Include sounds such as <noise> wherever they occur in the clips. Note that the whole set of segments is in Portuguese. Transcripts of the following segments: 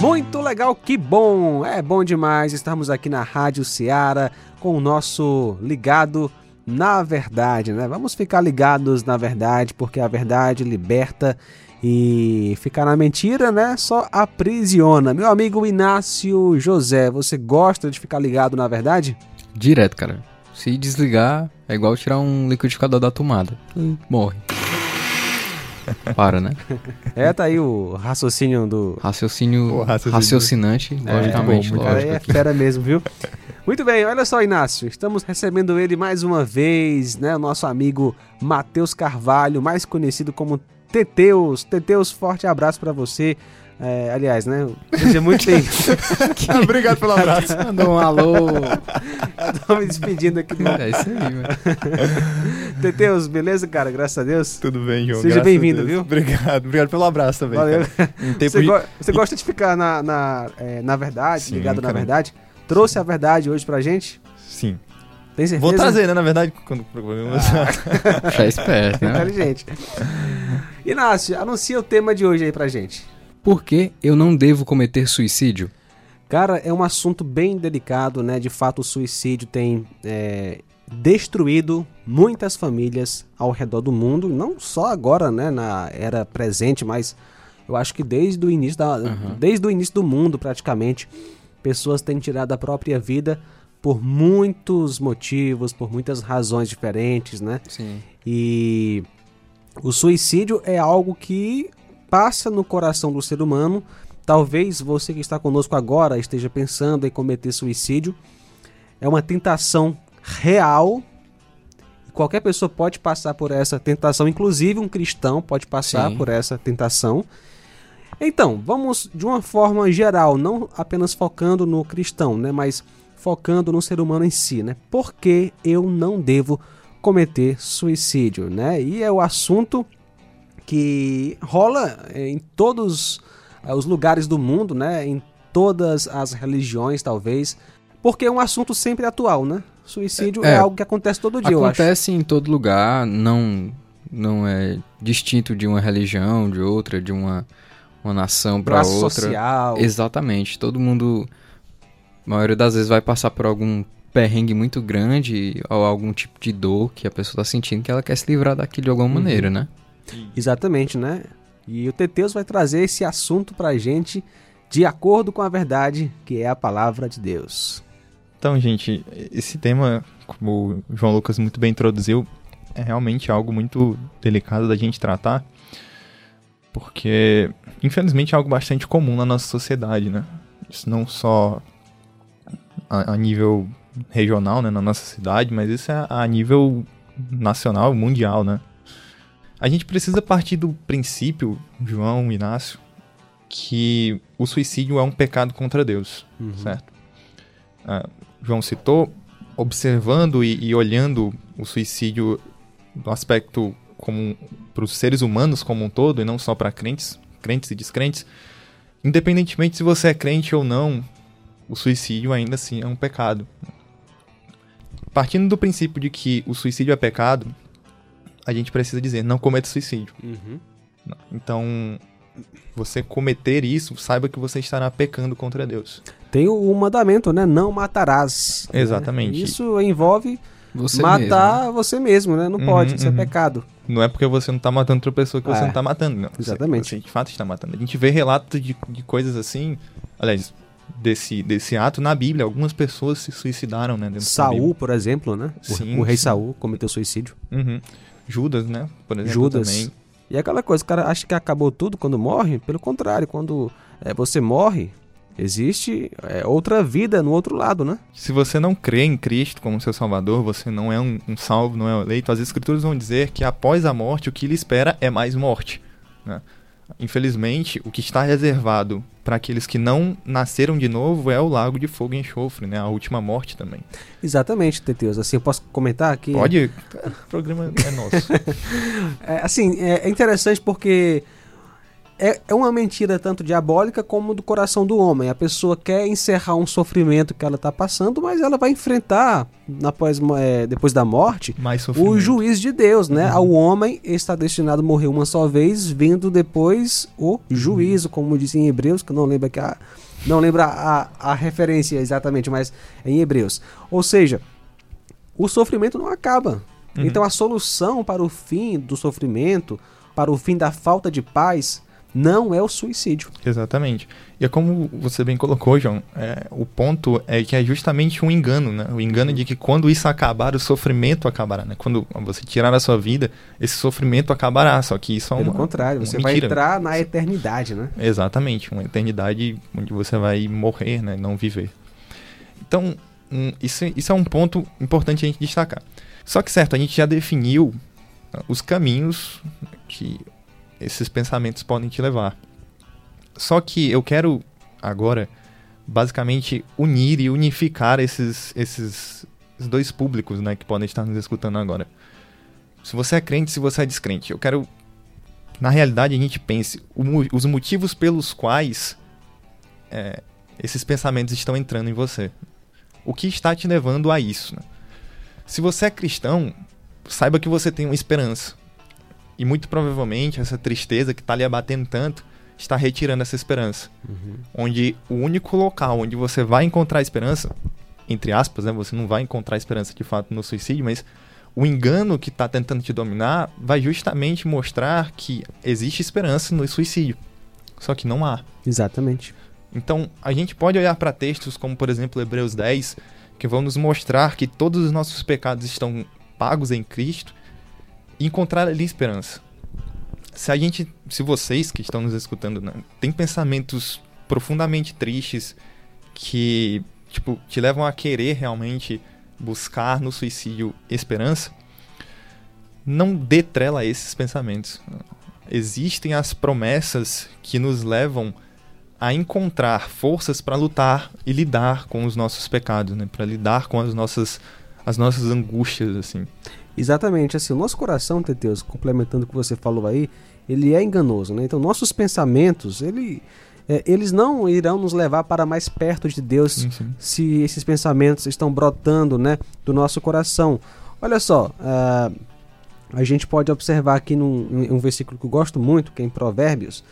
Muito legal, que bom! É bom demais estarmos aqui na Rádio Ceará com o nosso ligado na verdade, né? Vamos ficar ligados na verdade, porque a verdade liberta e ficar na mentira, né? Só aprisiona. Meu amigo Inácio José, você gosta de ficar ligado na verdade? Direto, cara. Se desligar, é igual tirar um liquidificador da tomada. Morre. Para, né? <laughs> É, tá aí o raciocínio do. Raciocínio, raciocínio. raciocinante, É, logicamente. bom, cara lógico. é fera mesmo, viu? Muito bem, olha só, Inácio. Estamos recebendo ele mais uma vez, né? O nosso amigo Matheus Carvalho, mais conhecido como Teteus. Teteus, forte abraço pra você. É, aliás, né? Seja muito bem. <laughs> Obrigado pelo abraço. <laughs> Mandou um alô. Tô me despedindo aqui do É isso aí, mano. <laughs> Teteus, beleza, cara? Graças a Deus. Tudo bem, João. Seja bem-vindo, viu? Obrigado. Obrigado pelo abraço também. Valeu. tempo Você, de... go- você gosta de ficar na, na, é, na verdade, Sim, ligado na cara. verdade? Trouxe a verdade hoje pra gente? Sim. Tem certeza? Vou trazer, né? Na verdade, quando o programa... Já é esperto, né? Inteligente. Inácio, anuncia o tema de hoje aí pra gente. Por que eu não devo cometer suicídio? Cara, é um assunto bem delicado, né? De fato, o suicídio tem é, destruído muitas famílias ao redor do mundo, não só agora, né? Na era presente, mas eu acho que desde o início da, desde o início do mundo, praticamente, pessoas têm tirado a própria vida por muitos motivos, por muitas razões diferentes, né? Sim. E o suicídio é algo que passa no coração do ser humano. Talvez você que está conosco agora esteja pensando em cometer suicídio. É uma tentação real. Qualquer pessoa pode passar por essa tentação, inclusive um cristão pode passar Sim. por essa tentação. Então, vamos de uma forma geral, não apenas focando no cristão, né, mas focando no ser humano em si, né? Por que eu não devo cometer suicídio, né? E é o assunto que rola eh, em todos eh, os lugares do mundo, né? Em todas as religiões, talvez, porque é um assunto sempre atual, né? Suicídio é, É. algo que acontece todo dia. Acontece em todo lugar, não, não é distinto de uma religião, de outra, de uma, uma nação para outra. social. Exatamente. Todo mundo, a maioria das vezes, vai passar por algum perrengue muito grande ou algum tipo de dor que a pessoa tá sentindo que ela quer se livrar daquilo de alguma maneira, né? Exatamente, né? E o Teteus vai trazer esse assunto pra gente de acordo com a verdade, que é a palavra de Deus. Então, gente, esse tema, como o João Lucas muito bem introduziu, é realmente algo muito delicado da gente tratar, porque, infelizmente, é algo bastante comum na nossa sociedade, né? Isso não só a, a nível regional, né, na nossa cidade, mas isso é a nível nacional, mundial, né? A gente precisa partir do princípio, João, Inácio, que o suicídio é um pecado contra Deus, certo? Ah, João citou, observando e, e olhando o suicídio do aspecto como para os seres humanos como um todo e não só para crentes, crentes e descrentes, independentemente se você é crente ou não, o suicídio ainda assim é um pecado. Partindo do princípio de que o suicídio é pecado, a gente precisa dizer não cometa suicídio. Então, você cometer isso, saiba que você estará pecando contra Deus. Tem o, o mandamento, né? Não matarás. né? Exatamente. Isso envolve Você matar mesmo, né? você mesmo, né? Não Uhum, pode, isso é uhum. pecado. Não é porque você não tá matando outra pessoa que você É, não tá matando, não. Você- exatamente. Você, de fato está matando. A gente vê relatos de, de coisas assim, aliás, desse, desse ato na Bíblia. Algumas pessoas se suicidaram, né? Dentro da Saul, por exemplo, né? O- Sim, o, rei sim. Saul cometeu suicídio. Uhum. Judas, né? Por exemplo, Judas. também. E é aquela coisa, o cara acha que acabou tudo quando morre. Pelo contrário, quando é, você morre, existe é, outra vida no outro lado, né? Se você não crê em Cristo como seu salvador, você não é um, um salvo, não é um eleito, as escrituras vão dizer que após a morte, o que lhe espera é mais morte. né? Infelizmente, o que está reservado para aqueles que não nasceram de novo é o lago de fogo e enxofre, né? A última morte também. Exatamente, Teteus. Assim, eu posso comentar aqui? Pode? O programa é nosso. <laughs> É, assim, é, é interessante porque é, é uma mentira tanto diabólica como do coração do homem. A pessoa quer encerrar um sofrimento que ela está passando, mas ela vai enfrentar, após, é, depois da morte, o juiz de Deus, né? Uhum. Ao homem está destinado a morrer uma só vez, vindo depois o juízo, como diz em Hebreus, que eu não lembro que a, não lembro a, a referência exatamente, mas é em Hebreus. Ou seja, o sofrimento não acaba. Uhum. Então a solução para o fim do sofrimento, para o fim da falta de paz, não é o suicídio. Exatamente. E é como você bem colocou, João, é, o ponto é que é justamente um engano, né? O engano de que quando isso acabar, o sofrimento acabará, né? Quando você tirar a sua vida, esse sofrimento acabará, só que isso é Pelo contrário, você vai entrar na eternidade, né? Exatamente, uma eternidade onde você vai morrer, né? Não viver. Então, um, isso, isso é um ponto importante a gente destacar. Só que, certo, a gente já definiu os caminhos que esses pensamentos podem te levar. Só que eu quero agora basicamente unir e unificar esses, esses dois públicos né, que podem estar nos escutando agora. Se você é crente, se você é descrente, eu quero na realidade a gente pense os motivos pelos quais é, esses pensamentos estão entrando em você. O que está te levando a isso? Né? Se você é cristão, saiba que você tem uma esperança. E muito provavelmente essa tristeza que está lhe abatendo tanto está retirando essa esperança. Uhum. Onde o único local onde você vai encontrar esperança, entre aspas, né, você não vai encontrar esperança de fato no suicídio, mas o engano que está tentando te dominar vai justamente mostrar que existe esperança no suicídio. Só que não há. Exatamente. Então, a gente pode olhar para textos como, por exemplo, Hebreus 10, que vão nos mostrar que todos os nossos pecados estão pagos em Cristo encontrar ali esperança. Se a gente, se vocês que estão nos escutando, né, têm pensamentos profundamente tristes que, tipo, te levam a querer realmente buscar no suicídio esperança, não dê trela a esses pensamentos. Existem as promessas que nos levam a encontrar forças para lutar e lidar com os nossos pecados, né? Para lidar com as nossas as nossas angústias assim. Exatamente, assim, o nosso coração, Teteus, complementando o que você falou aí, ele é enganoso, né? Então, nossos pensamentos, ele, é, eles não irão nos levar para mais perto de Deus sim, sim. se esses pensamentos estão brotando, né, do nosso coração. Olha só, uh, a gente pode observar aqui num, um versículo que eu gosto muito, que é em Provérbios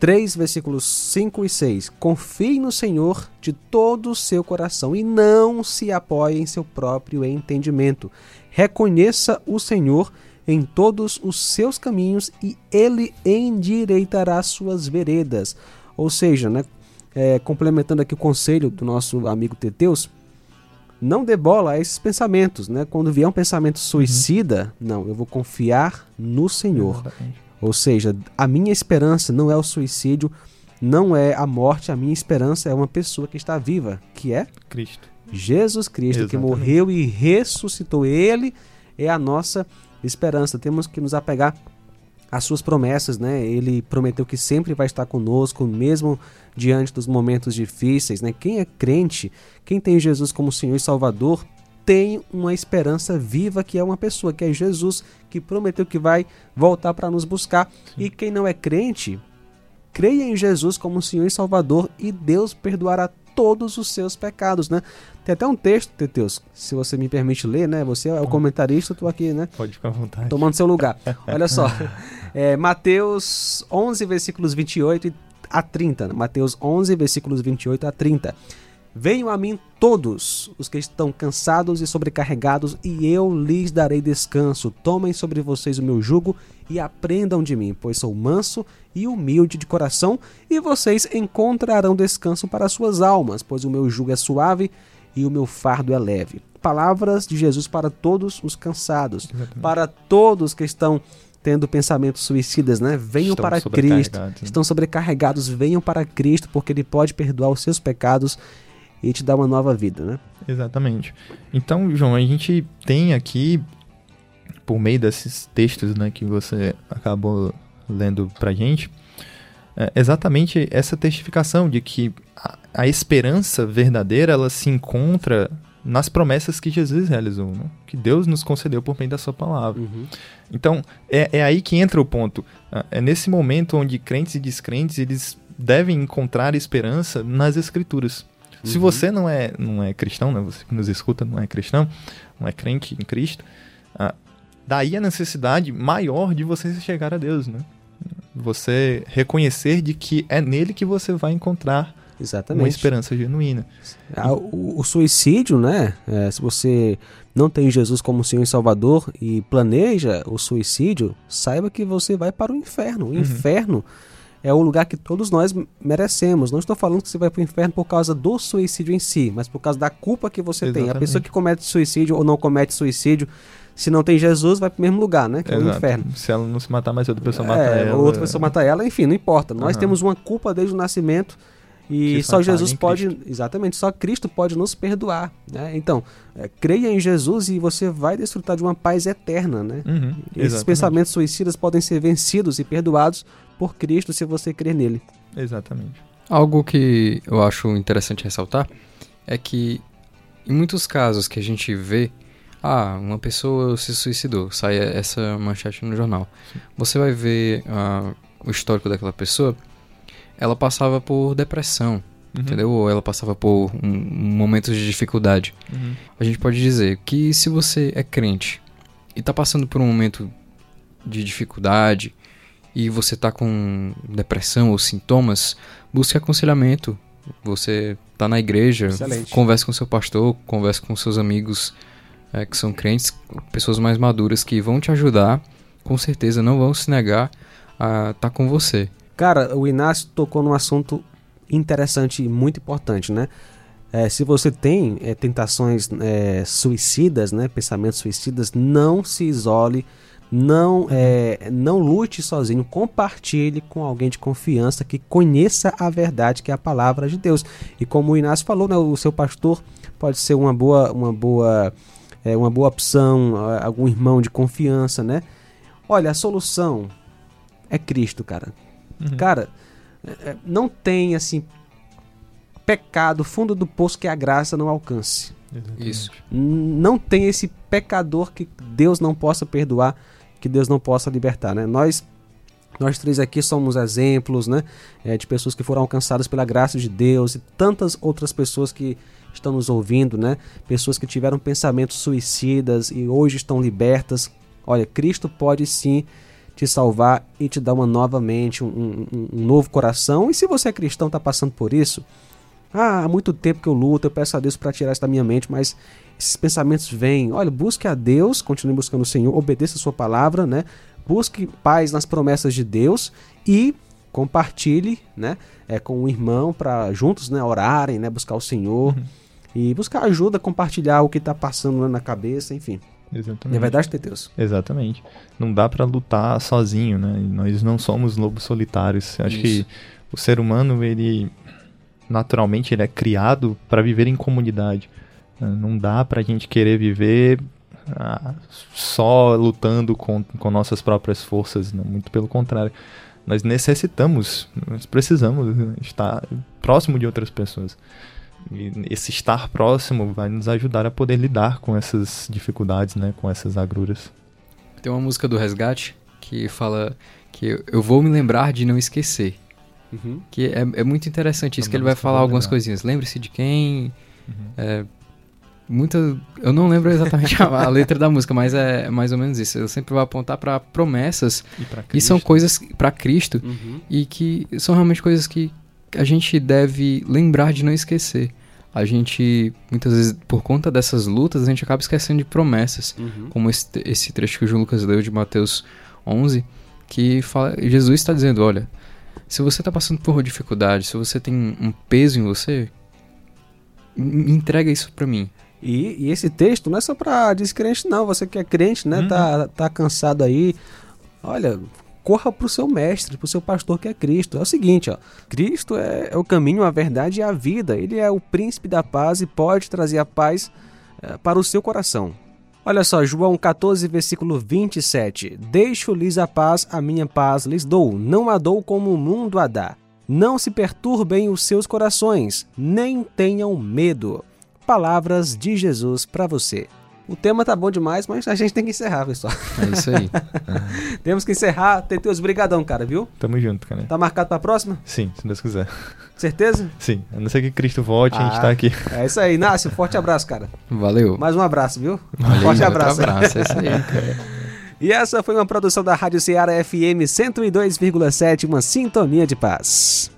3, versículos 5 e 6. Confie no Senhor de todo o seu coração e não se apoie em seu próprio entendimento. Reconheça o Senhor em todos os seus caminhos e ele endireitará suas veredas. Ou seja, né, é, complementando aqui o conselho do nosso amigo Teteus, não dê bola a esses pensamentos, né? Quando vier um pensamento suicida, uhum. não, eu vou confiar no Senhor. Exatamente. Ou seja, a minha esperança não é o suicídio, não é a morte, a minha esperança é uma pessoa que está viva, que é Cristo. Jesus Cristo, Exatamente. que morreu e ressuscitou. Ele é a nossa esperança. Temos que nos apegar às suas promessas, né? Ele prometeu que sempre vai estar conosco, mesmo diante dos momentos difíceis, né? Quem é crente, quem tem Jesus como Senhor e Salvador, tem uma esperança viva que é uma pessoa, que é Jesus, que prometeu que vai voltar para nos buscar. Sim. E quem não é crente, creia em Jesus como Senhor e Salvador e Deus perdoará todos os seus pecados, né? Tem até um texto, Teteus, se você me permite ler, né? Você é o comentarista, eu tô aqui, né? Pode ficar à vontade. Tomando seu lugar. <laughs> Olha só, é, Mateus 11, versículos 28 a 30. Né? Mateus 11, versículos 28 a 30. Venham a mim todos os que estão cansados e sobrecarregados, e eu lhes darei descanso. Tomem sobre vocês o meu jugo e aprendam de mim, pois sou manso e humilde de coração, e vocês encontrarão descanso para suas almas, pois o meu jugo é suave e o meu fardo é leve. Palavras de Jesus para todos os cansados, Exatamente. para todos que estão tendo pensamentos suicidas, né? Venham estão para Cristo, né? estão sobrecarregados, venham para Cristo, porque Ele pode perdoar os seus pecados e te dar uma nova vida, né? Exatamente. Então, João, a gente tem aqui, por meio desses textos né, que você acabou lendo pra gente, é exatamente essa testificação de que a, a esperança verdadeira ela se encontra nas promessas que Jesus realizou, né? que Deus nos concedeu por meio da sua palavra. Uhum. Então, é, é aí que entra o ponto. Ah, É nesse momento onde crentes e descrentes, eles devem encontrar esperança nas escrituras. Se Uhum. você não é, não é cristão, né? você que nos escuta não é cristão, não é crente em Cristo, ah, daí a necessidade maior de você chegar a Deus, né? Você reconhecer de que é nele que você vai encontrar uma Exatamente. esperança genuína. Ah, O, o suicídio, né? É, se você não tem Jesus como Senhor e Salvador e planeja o suicídio, saiba que você vai para o inferno. O inferno é o lugar que todos nós merecemos. Não estou falando que você vai para o inferno por causa do suicídio em si, mas por causa da culpa que você tem. A Exatamente. pessoa que comete suicídio ou não comete suicídio, se não tem Jesus, vai para o mesmo lugar, né? Que é o Exato. inferno. Se ela não se matar, mas outra pessoa mata É, ela. ou outra pessoa mata ela, enfim, não importa. Nós Aham. temos uma culpa desde o nascimento e só Jesus pode, exatamente, só Cristo pode nos perdoar, né? Então, é, creia em Jesus e você vai desfrutar de uma paz eterna, né? Uhum, Esses exatamente. pensamentos suicidas podem ser vencidos e perdoados por Cristo se você crer nele. Exatamente. Algo que eu acho interessante ressaltar é que em muitos casos que a gente vê, ah, uma pessoa se suicidou, sai essa manchete no jornal. Você vai ver ah, o histórico daquela pessoa, ela passava por depressão, Uhum, entendeu? Ou ela passava por um, momentos de dificuldade. uhum, A gente pode dizer que se você é crente e tá passando por um momento de dificuldade e você tá com depressão ou sintomas, busque aconselhamento. Você tá na igreja, Excelente. converse com seu pastor, converse com seus amigos eh, que são crentes, pessoas mais maduras que vão te ajudar, com certeza não vão se negar a estar com você. Cara, o Inácio tocou num assunto interessante e muito importante, né? É, se você tem é, tentações é, suicidas, né, pensamentos suicidas, não se isole, não, é, não lute sozinho, compartilhe com alguém de confiança que conheça a verdade, que é a palavra de Deus. E como o Inácio falou, né, o seu pastor pode ser uma boa, uma boa, é, uma boa opção, ah, algum irmão de confiança, né? Olha, a solução é Cristo, cara. uhum. Cara, é, é, não tem assim pecado fundo do poço que a graça não alcance. Exatamente. Isso. Não tem esse pecador que Deus não possa perdoar, que Deus não possa libertar, né? Nós nós três aqui somos exemplos, né, é, de pessoas que foram alcançadas pela graça de Deus e tantas outras pessoas que estão nos ouvindo, né? Pessoas que tiveram pensamentos suicidas e hoje estão libertas. Olha, Cristo pode sim te salvar e te dar uma nova mente, um, um- um novo coração. E se você é cristão, está passando por isso, ah, há muito tempo que eu luto, eu peço a Deus para tirar isso da minha mente, mas esses pensamentos vêm. Olha, busque a Deus, continue buscando o Senhor, obedeça a sua palavra, né? Busque paz nas promessas de Deus e compartilhe, né, é, com o irmão para juntos, né, orarem, né, buscar o Senhor e buscar ajuda, compartilhar o que está passando na cabeça, enfim. Exatamente. É verdade, Deus. Exatamente. Não dá pra lutar sozinho, né? Nós não somos lobos solitários. Acho Isso. que o ser humano, ele naturalmente ele é criado para viver em comunidade. Não dá pra gente querer viver ah, só lutando com, com nossas próprias forças, não, muito pelo contrário. Nós necessitamos, nós precisamos estar próximo de outras pessoas. E esse estar próximo vai nos ajudar a poder lidar com essas dificuldades, né, com essas agruras. Tem uma música do Resgate que fala que eu vou me lembrar de não esquecer. Uhum. Que é, é muito interessante isso, É que ele vai falar algumas legal. coisinhas. Lembre-se de quem. É, muita. Eu não lembro exatamente a, a letra da música, mas é mais ou menos isso. Ele sempre vai apontar para promessas E, e são coisas para Cristo Uhum. e que são realmente coisas que a gente deve lembrar de não esquecer. A gente, muitas vezes, por conta dessas lutas, a gente acaba esquecendo de promessas Uhum. como esse, esse trecho que o João Lucas leu de Mateus 11, que fala, Jesus está dizendo, olha, se você está passando por dificuldade, se você tem um peso em você, en- entrega isso para mim. E, e esse texto não é só para descrente, não. Você que é crente, né? Uhum. Tá, tá cansado aí. Olha, corra pro seu mestre, pro seu pastor que é Cristo. É o seguinte, ó. Cristo é, é o caminho, a verdade e a vida. Ele é o príncipe da paz e pode trazer a paz eh, para o seu coração. Olha só, João 14, versículo 27. Deixo-lhes a paz, a minha paz lhes dou. Não a dou como o mundo a dá. Não se perturbem os seus corações, nem tenham medo. palavras de Jesus para você. O tema tá bom demais, mas a gente tem que encerrar, pessoal. É isso aí. <laughs> Temos que encerrar. Teteus, brigadão, cara, viu? Tamo junto, cara. Tá marcado pra próxima? Sim, se Deus quiser. Certeza? Sim, a não ser que Cristo volte, a gente Ah. tá aqui. É isso aí. Inácio, forte abraço, cara. Valeu. Mais um abraço, viu? Valeu, forte abraço. abraço. É isso aí, cara. <laughs> E essa foi uma produção da Rádio Ceará FM 102,7, uma sintonia de paz.